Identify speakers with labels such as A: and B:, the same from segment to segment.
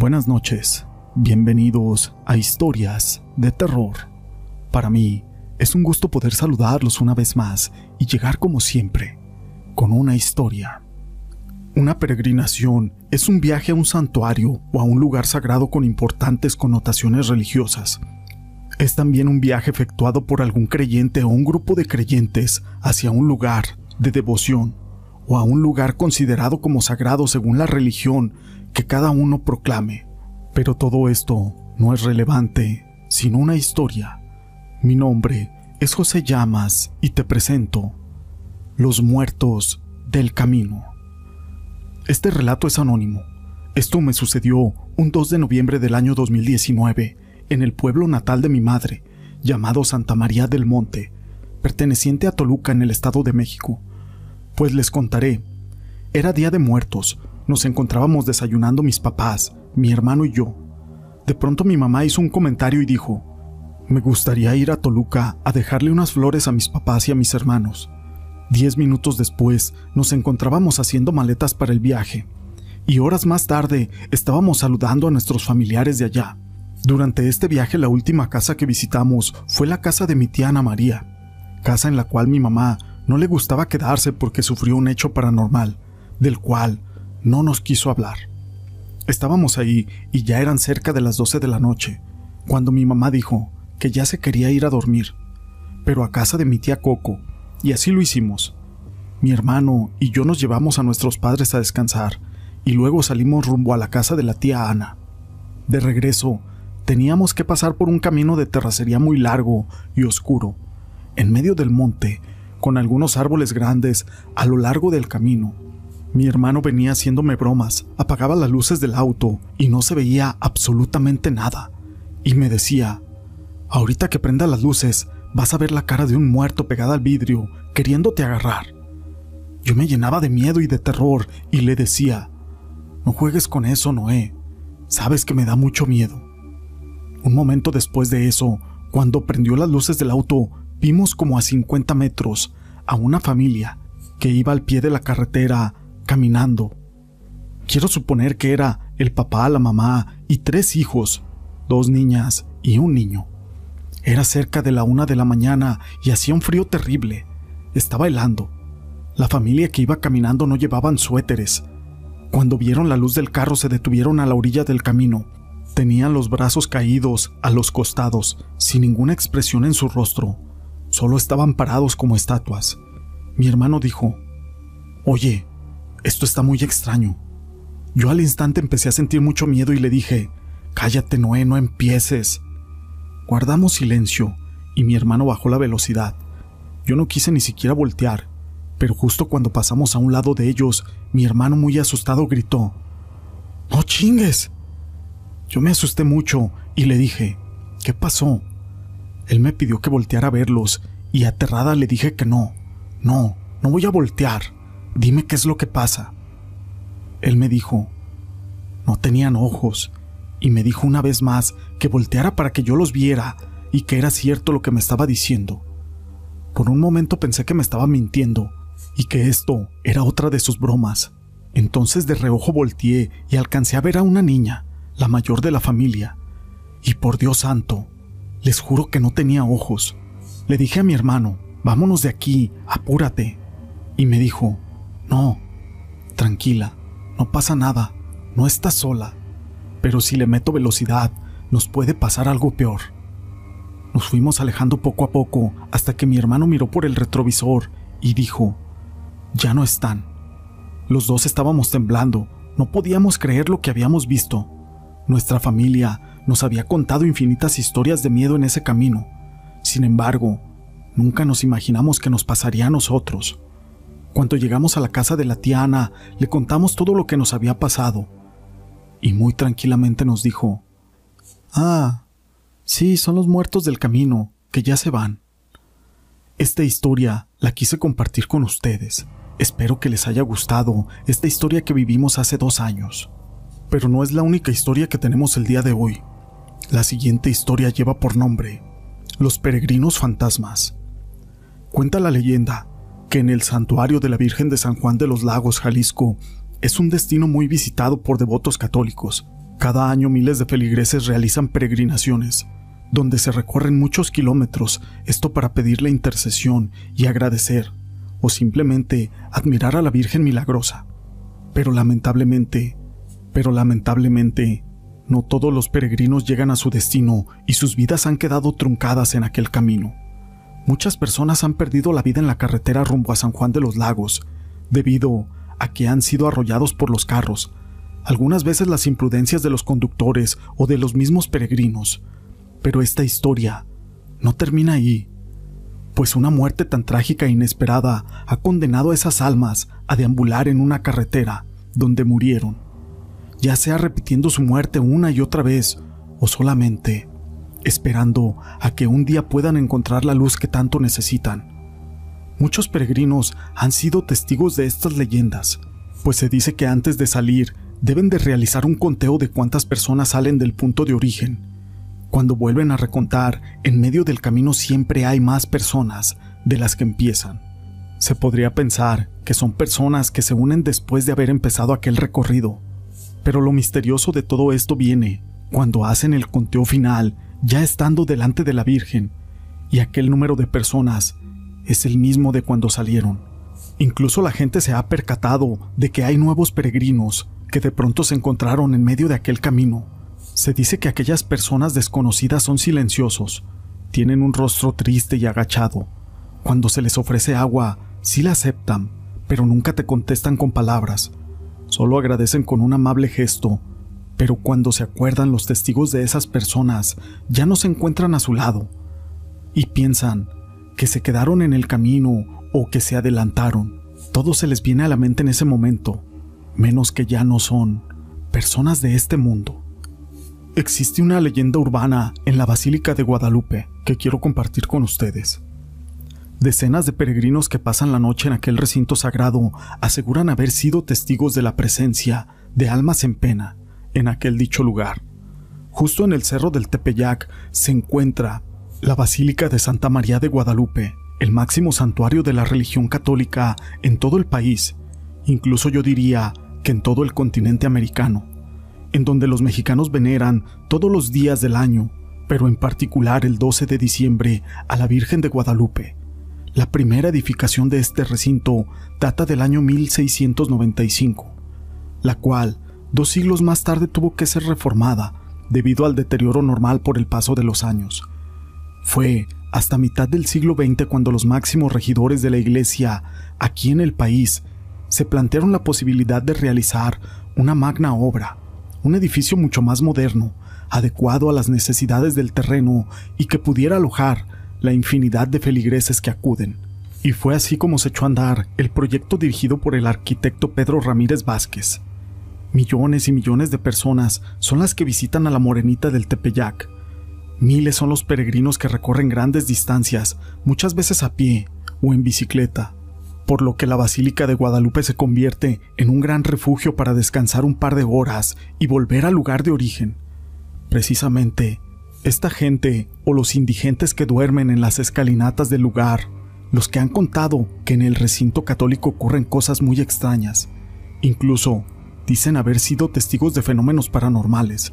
A: Buenas noches, bienvenidos a Historias de Terror. Para mí es un gusto poder saludarlos una vez más y llegar como siempre, con una historia. Una peregrinación es un viaje a un santuario o a un lugar sagrado con importantes connotaciones religiosas. Es también un viaje efectuado por algún creyente o un grupo de creyentes hacia un lugar de devoción o a un lugar considerado como sagrado según la religión que cada uno proclame. Pero todo esto no es relevante, sino una historia. Mi nombre es José Llamas y te presento Los Muertos del Camino. Este relato es anónimo. Esto me sucedió un 2 de noviembre del año 2019 en el pueblo natal de mi madre, llamado Santa María del Monte, perteneciente a Toluca en el Estado de México. Pues les contaré. Era día de muertos, nos encontrábamos desayunando mis papás, mi hermano y yo. De pronto mi mamá hizo un comentario y dijo, me gustaría ir a Toluca a dejarle unas flores a mis papás y a mis hermanos. Diez minutos después nos encontrábamos haciendo maletas para el viaje, y horas más tarde estábamos saludando a nuestros familiares de allá. Durante este viaje la última casa que visitamos fue la casa de mi tía Ana María, casa en la cual mi mamá no le gustaba quedarse porque sufrió un hecho paranormal, del cual no nos quiso hablar. Estábamos ahí y ya eran cerca de las 12 de la noche, cuando mi mamá dijo que ya se quería ir a dormir, pero a casa de mi tía Coco, y así lo hicimos. Mi hermano y yo nos llevamos a nuestros padres a descansar, y luego salimos rumbo a la casa de la tía Ana. De regreso, teníamos que pasar por un camino de terracería muy largo y oscuro, en medio del monte, con algunos árboles grandes a lo largo del camino mi hermano venía haciéndome bromas, apagaba las luces del auto y no se veía absolutamente nada. Y me decía, ahorita que prenda las luces, vas a ver la cara de un muerto pegada al vidrio, queriéndote agarrar. Yo me llenaba de miedo y de terror y le decía, no juegues con eso, Noé, sabes que me da mucho miedo. Un momento después de eso, cuando prendió las luces del auto, vimos como a 50 metros a una familia que iba al pie de la carretera caminando. Quiero suponer que era el papá, la mamá y tres hijos, dos niñas y un niño. Era cerca de la una de la mañana y hacía un frío terrible. Estaba helando. La familia que iba caminando no llevaban suéteres. Cuando vieron la luz del carro se detuvieron a la orilla del camino. Tenían los brazos caídos a los costados, sin ninguna expresión en su rostro. Solo estaban parados como estatuas. Mi hermano dijo, Oye, esto está muy extraño. Yo al instante empecé a sentir mucho miedo y le dije, Cállate, Noé, no empieces. Guardamos silencio y mi hermano bajó la velocidad. Yo no quise ni siquiera voltear, pero justo cuando pasamos a un lado de ellos, mi hermano muy asustado gritó, ¡No chingues! Yo me asusté mucho y le dije, ¿qué pasó? Él me pidió que volteara a verlos y aterrada le dije que no, no, no voy a voltear. Dime qué es lo que pasa. Él me dijo, no tenían ojos, y me dijo una vez más que volteara para que yo los viera y que era cierto lo que me estaba diciendo. Por un momento pensé que me estaba mintiendo y que esto era otra de sus bromas. Entonces de reojo volteé y alcancé a ver a una niña, la mayor de la familia. Y por Dios santo, les juro que no tenía ojos. Le dije a mi hermano, vámonos de aquí, apúrate. Y me dijo, no, tranquila, no pasa nada, no estás sola, pero si le meto velocidad, nos puede pasar algo peor. Nos fuimos alejando poco a poco hasta que mi hermano miró por el retrovisor y dijo, ya no están. Los dos estábamos temblando, no podíamos creer lo que habíamos visto. Nuestra familia nos había contado infinitas historias de miedo en ese camino. Sin embargo, nunca nos imaginamos que nos pasaría a nosotros. Cuando llegamos a la casa de la tía Ana, le contamos todo lo que nos había pasado. Y muy tranquilamente nos dijo, Ah, sí, son los muertos del camino, que ya se van. Esta historia la quise compartir con ustedes. Espero que les haya gustado esta historia que vivimos hace dos años. Pero no es la única historia que tenemos el día de hoy. La siguiente historia lleva por nombre Los Peregrinos Fantasmas. Cuenta la leyenda que en el santuario de la Virgen de San Juan de los Lagos, Jalisco, es un destino muy visitado por devotos católicos, Cada año miles de feligreses realizan peregrinaciones, donde se recorren muchos kilómetros, esto para pedir la intercesión y agradecer, o simplemente admirar a la Virgen Milagrosa. Pero lamentablemente, pero lamentablemente, no todos los peregrinos llegan a su destino y sus vidas han quedado truncadas en aquel camino. Muchas personas han perdido la vida en la carretera rumbo a San Juan de los Lagos, debido a que han sido arrollados por los carros, algunas veces las imprudencias de los conductores o de los mismos peregrinos. Pero esta historia no termina ahí, pues una muerte tan trágica e inesperada ha condenado a esas almas a deambular en una carretera donde murieron, ya sea repitiendo su muerte una y otra vez o solamente esperando a que un día puedan encontrar la luz que tanto necesitan. Muchos peregrinos han sido testigos de estas leyendas, pues se dice que antes de salir deben de realizar un conteo de cuántas personas salen del punto de origen. Cuando vuelven a recontar, en medio del camino siempre hay más personas de las que empiezan. Se podría pensar que son personas que se unen después de haber empezado aquel recorrido, pero lo misterioso de todo esto viene cuando hacen el conteo final ya estando delante de la Virgen, y aquel número de personas es el mismo de cuando salieron. Incluso la gente se ha percatado de que hay nuevos peregrinos que de pronto se encontraron en medio de aquel camino. Se dice que aquellas personas desconocidas son silenciosos, tienen un rostro triste y agachado. Cuando se les ofrece agua, sí la aceptan, pero nunca te contestan con palabras. Solo agradecen con un amable gesto, pero cuando se acuerdan los testigos de esas personas, ya no se encuentran a su lado y piensan que se quedaron en el camino o que se adelantaron. Todo se les viene a la mente en ese momento, menos que ya no son personas de este mundo. Existe una leyenda urbana en la Basílica de Guadalupe que quiero compartir con ustedes. Decenas de peregrinos que pasan la noche en aquel recinto sagrado aseguran haber sido testigos de la presencia de almas en pena en aquel dicho lugar. Justo en el cerro del Tepeyac se encuentra la Basílica de Santa María de Guadalupe, el máximo santuario de la religión católica en todo el país, incluso yo diría que en todo el continente americano, en donde los mexicanos veneran todos los días del año, pero en particular el 12 de diciembre a la Virgen de Guadalupe. La primera edificación de este recinto data del año 1695, la cual dos siglos más tarde tuvo que ser reformada debido al deterioro normal por el paso de los años. Fue hasta mitad del siglo XX cuando los máximos regidores de la Iglesia aquí en el país se plantearon la posibilidad de realizar una magna obra, un edificio mucho más moderno, adecuado a las necesidades del terreno y que pudiera alojar la infinidad de feligreses que acuden. Y fue así como se echó a andar el proyecto dirigido por el arquitecto Pedro Ramírez Vázquez. Millones y millones de personas son las que visitan a la morenita del Tepeyac. Miles son los peregrinos que recorren grandes distancias, muchas veces a pie o en bicicleta, por lo que la Basílica de Guadalupe se convierte en un gran refugio para descansar un par de horas y volver al lugar de origen. Precisamente, esta gente o los indigentes que duermen en las escalinatas del lugar, los que han contado que en el recinto católico ocurren cosas muy extrañas, incluso dicen haber sido testigos de fenómenos paranormales.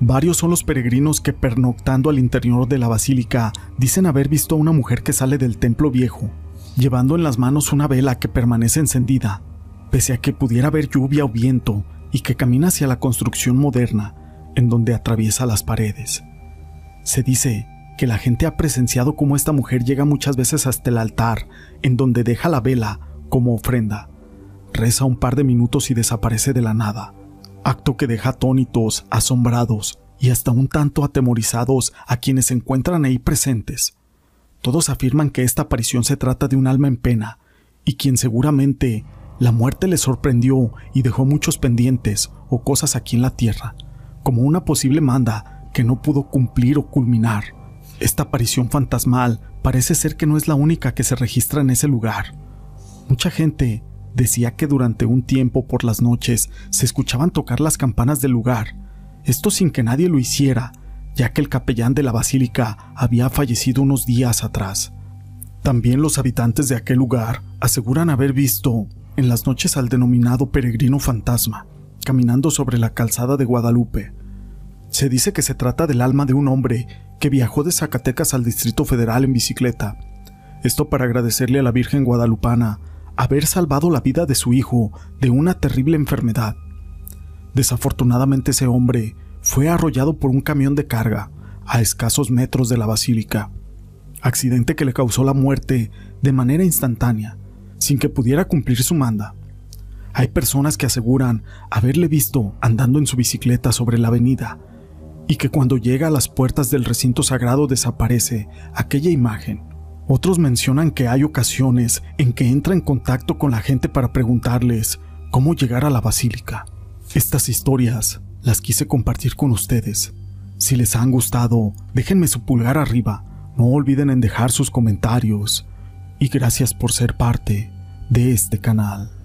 A: Varios son los peregrinos que pernoctando al interior de la basílica dicen haber visto a una mujer que sale del templo viejo llevando en las manos una vela que permanece encendida, pese a que pudiera haber lluvia o viento y que camina hacia la construcción moderna, en donde atraviesa las paredes. Se dice que la gente ha presenciado cómo esta mujer llega muchas veces hasta el altar, en donde deja la vela como ofrenda, reza un par de minutos y desaparece de la nada, acto que deja atónitos, asombrados y hasta un tanto atemorizados a quienes se encuentran ahí presentes. Todos afirman que esta aparición se trata de un alma en pena, y quien seguramente la muerte le sorprendió y dejó muchos pendientes o cosas aquí en la tierra, como una posible manda que no pudo cumplir o culminar. Esta aparición fantasmal parece ser que no es la única que se registra en ese lugar. Mucha gente decía que durante un tiempo por las noches se escuchaban tocar las campanas del lugar, esto sin que nadie lo hiciera, ya que el capellán de la basílica había fallecido unos días atrás. También los habitantes de aquel lugar aseguran haber visto en las noches al denominado peregrino fantasma, caminando sobre la calzada de Guadalupe, Se dice que se trata del alma de un hombre que viajó de Zacatecas al Distrito Federal en bicicleta. Esto para agradecerle a la Virgen Guadalupana haber salvado la vida de su hijo de una terrible enfermedad. Desafortunadamente ese hombre fue arrollado por un camión de carga a escasos metros de la basílica, accidente que le causó la muerte de manera instantánea, sin que pudiera cumplir su manda. Hay personas que aseguran haberle visto andando en su bicicleta sobre la avenida y que cuando llega a las puertas del recinto sagrado desaparece aquella imagen. Otros mencionan que hay ocasiones en que entra en contacto con la gente para preguntarles cómo llegar a la basílica. Estas historias las quise compartir con ustedes. Si les han gustado, déjenme su pulgar arriba, no olviden en dejar sus comentarios y gracias por ser parte de este canal.